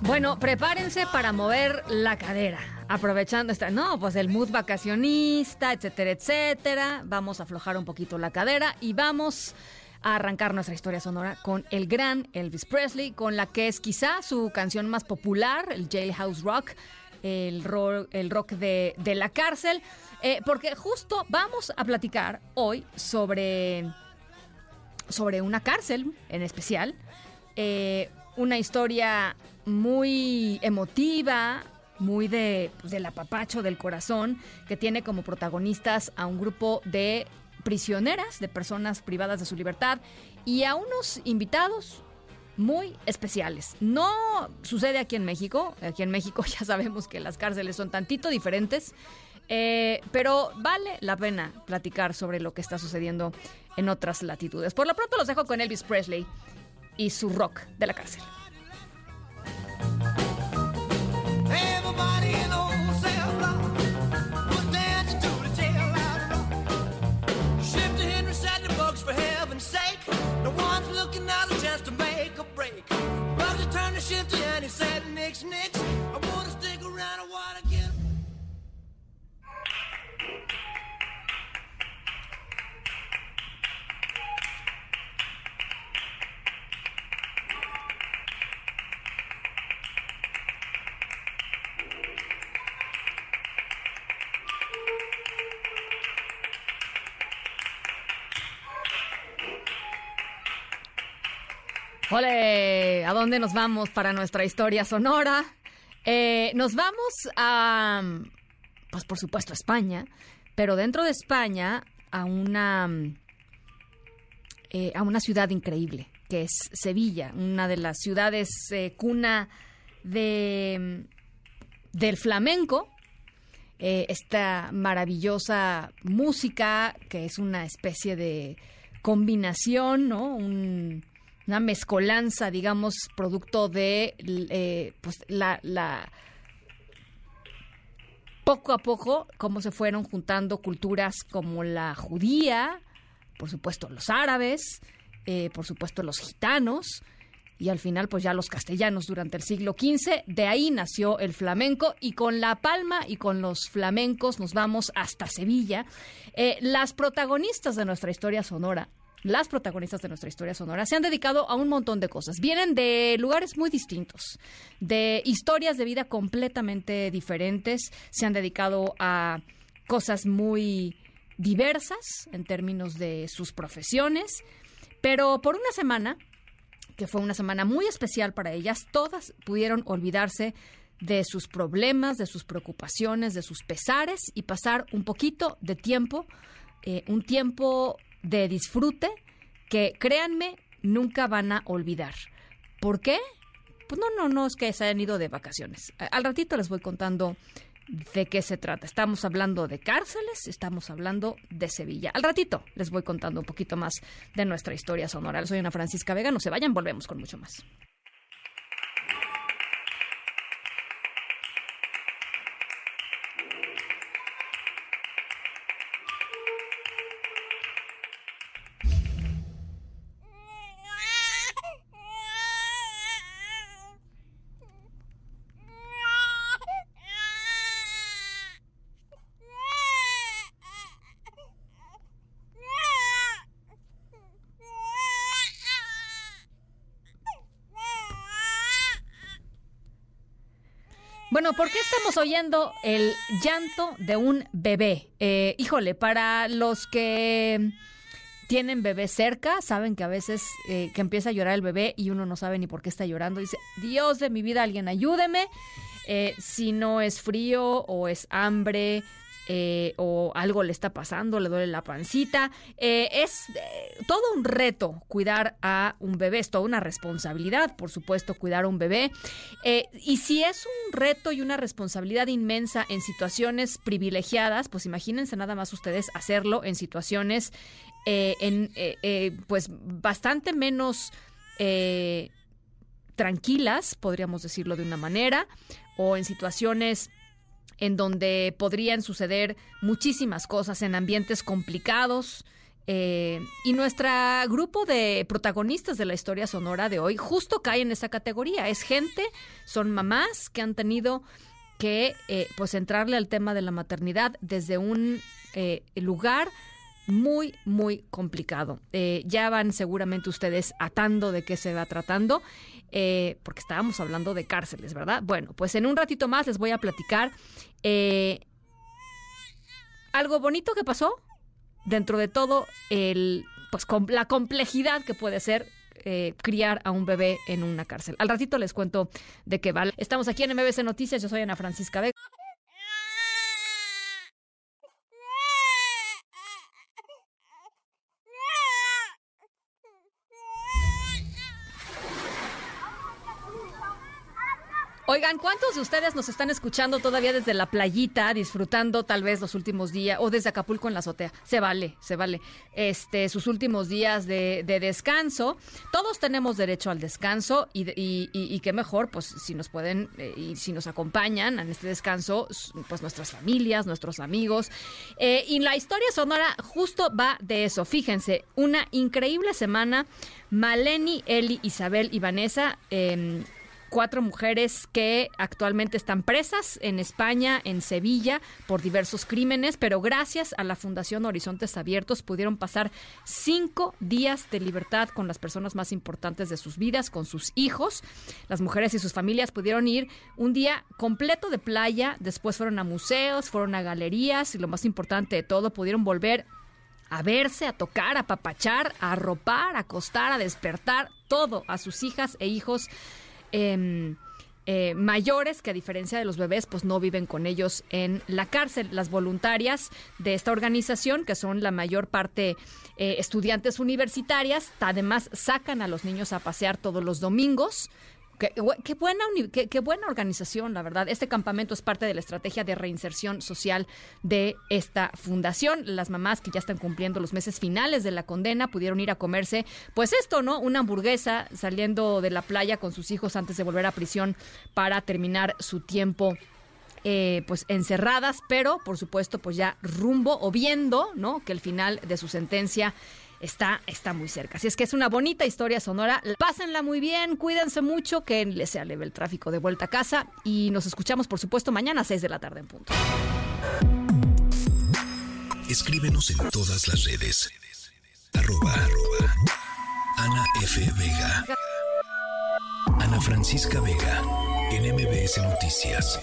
Bueno, prepárense para mover la cadera. Aprovechando esta, no, pues el mood vacacionista, etcétera, etcétera. Vamos a aflojar un poquito la cadera y vamos a arrancar nuestra historia sonora con el gran Elvis Presley, con la que es quizá su canción más popular, el Jailhouse Rock, el, ro- el rock de, de la cárcel, eh, porque justo vamos a platicar hoy sobre sobre una cárcel en especial. Eh, una historia muy emotiva, muy de, pues, del apapacho del corazón, que tiene como protagonistas a un grupo de prisioneras, de personas privadas de su libertad y a unos invitados muy especiales. No sucede aquí en México. Aquí en México ya sabemos que las cárceles son tantito diferentes. Eh, pero vale la pena platicar sobre lo que está sucediendo en otras latitudes. Por lo pronto los dejo con Elvis Presley y su rock de la cárcel. The the the turned to Shifty and he said, Nix, Nix, Ole, ¿a dónde nos vamos para nuestra historia sonora? Eh, nos vamos a, pues por supuesto, a España, pero dentro de España a una, eh, a una ciudad increíble, que es Sevilla, una de las ciudades eh, cuna de, del flamenco, esta maravillosa música que es una especie de combinación, ¿no? Un- una mezcolanza, digamos, producto de eh, pues, la, la poco a poco cómo se fueron juntando culturas como la judía, por supuesto los árabes, eh, por supuesto los gitanos y al final pues ya los castellanos durante el siglo XV. De ahí nació el flamenco y con La Palma y con los flamencos nos vamos hasta Sevilla. Eh, las protagonistas de nuestra historia sonora las protagonistas de nuestra historia sonora se han dedicado a un montón de cosas. Vienen de lugares muy distintos, de historias de vida completamente diferentes. Se han dedicado a cosas muy diversas en términos de sus profesiones. Pero por una semana, que fue una semana muy especial para ellas, todas pudieron olvidarse de sus problemas, de sus preocupaciones, de sus pesares y pasar un poquito de tiempo, eh, un tiempo de disfrute que créanme nunca van a olvidar. ¿Por qué? Pues no, no, no es que se hayan ido de vacaciones. Al ratito les voy contando de qué se trata. Estamos hablando de cárceles, estamos hablando de Sevilla. Al ratito les voy contando un poquito más de nuestra historia sonora. Soy una Francisca Vega, no se vayan, volvemos con mucho más. ¿Por qué estamos oyendo el llanto de un bebé? Eh, híjole, para los que tienen bebé cerca, saben que a veces eh, que empieza a llorar el bebé y uno no sabe ni por qué está llorando. Dice, Dios de mi vida, alguien ayúdeme. Eh, si no es frío o es hambre, eh, o algo le está pasando, le duele la pancita. Eh, es eh, todo un reto cuidar a un bebé, es toda una responsabilidad, por supuesto, cuidar a un bebé. y si es un reto y una responsabilidad inmensa en situaciones privilegiadas, pues imagínense nada más ustedes hacerlo en situaciones en, pues bastante menos tranquilas, podríamos decirlo de una manera, o en situaciones en donde podrían suceder muchísimas cosas en ambientes complicados. Eh, y nuestro grupo de protagonistas de la historia sonora de hoy justo cae en esa categoría. Es gente, son mamás que han tenido que eh, pues entrarle al tema de la maternidad desde un eh, lugar muy, muy complicado. ya van seguramente ustedes atando de qué se va tratando. Eh, porque estábamos hablando de cárceles, ¿verdad? Bueno, pues en un ratito más les voy a platicar eh, algo bonito que pasó dentro de todo el, pues la complejidad que puede ser eh, criar a un bebé en una cárcel. Al ratito les cuento de qué vale. Estamos aquí en MBC Noticias, yo soy Ana Francisca Vega. Oigan, ¿cuántos de ustedes nos están escuchando todavía desde la playita, disfrutando tal vez los últimos días, o desde Acapulco en la azotea? Se vale, se vale. Este, sus últimos días de, descanso. Todos tenemos derecho al descanso y, y, qué mejor, pues si nos pueden eh, y si nos acompañan en este descanso, pues nuestras familias, nuestros amigos. Eh, y la historia sonora justo va de eso. Fíjense, una increíble semana. Maleni, Eli, Isabel y Vanessa. Eh, cuatro mujeres que actualmente están presas en España, en Sevilla, por diversos crímenes, pero gracias a la Fundación Horizontes Abiertos pudieron pasar cinco días de libertad con las personas más importantes de sus vidas, con sus hijos. Las mujeres y sus familias pudieron ir un día completo de playa, después fueron a museos, fueron a galerías y lo más importante de todo, pudieron volver a verse, a tocar, a papachar, a arropar, a acostar, a despertar, todo a sus hijas e hijos Em, eh, mayores que a diferencia de los bebés pues no viven con ellos en la cárcel. Las voluntarias de esta organización, que son la mayor parte eh, estudiantes universitarias, además sacan a los niños a pasear todos los domingos Qué, buena, qué, buena organización, la verdad. Este campamento es parte de la estrategia de reinserción social de esta fundación. Las mamás que ya están cumpliendo los meses finales de la condena pudieron ir a comerse, pues esto, ¿no? Una hamburguesa saliendo de la playa con sus hijos antes de volver a prisión para terminar su tiempo eh, pues encerradas, pero por supuesto pues ya rumbo o viendo, ¿no? Que el final de su sentencia está, está muy cerca. Así es que es una bonita historia sonora. Pásenla muy bien, cuídense mucho, que les sea leve el tráfico de vuelta a casa y nos escuchamos, por supuesto, mañana a 6 de la tarde en punto. Escríbenos en todas las redes. Arroba, Ana F. Vega. Ana Francisca Vega. En. Noticias.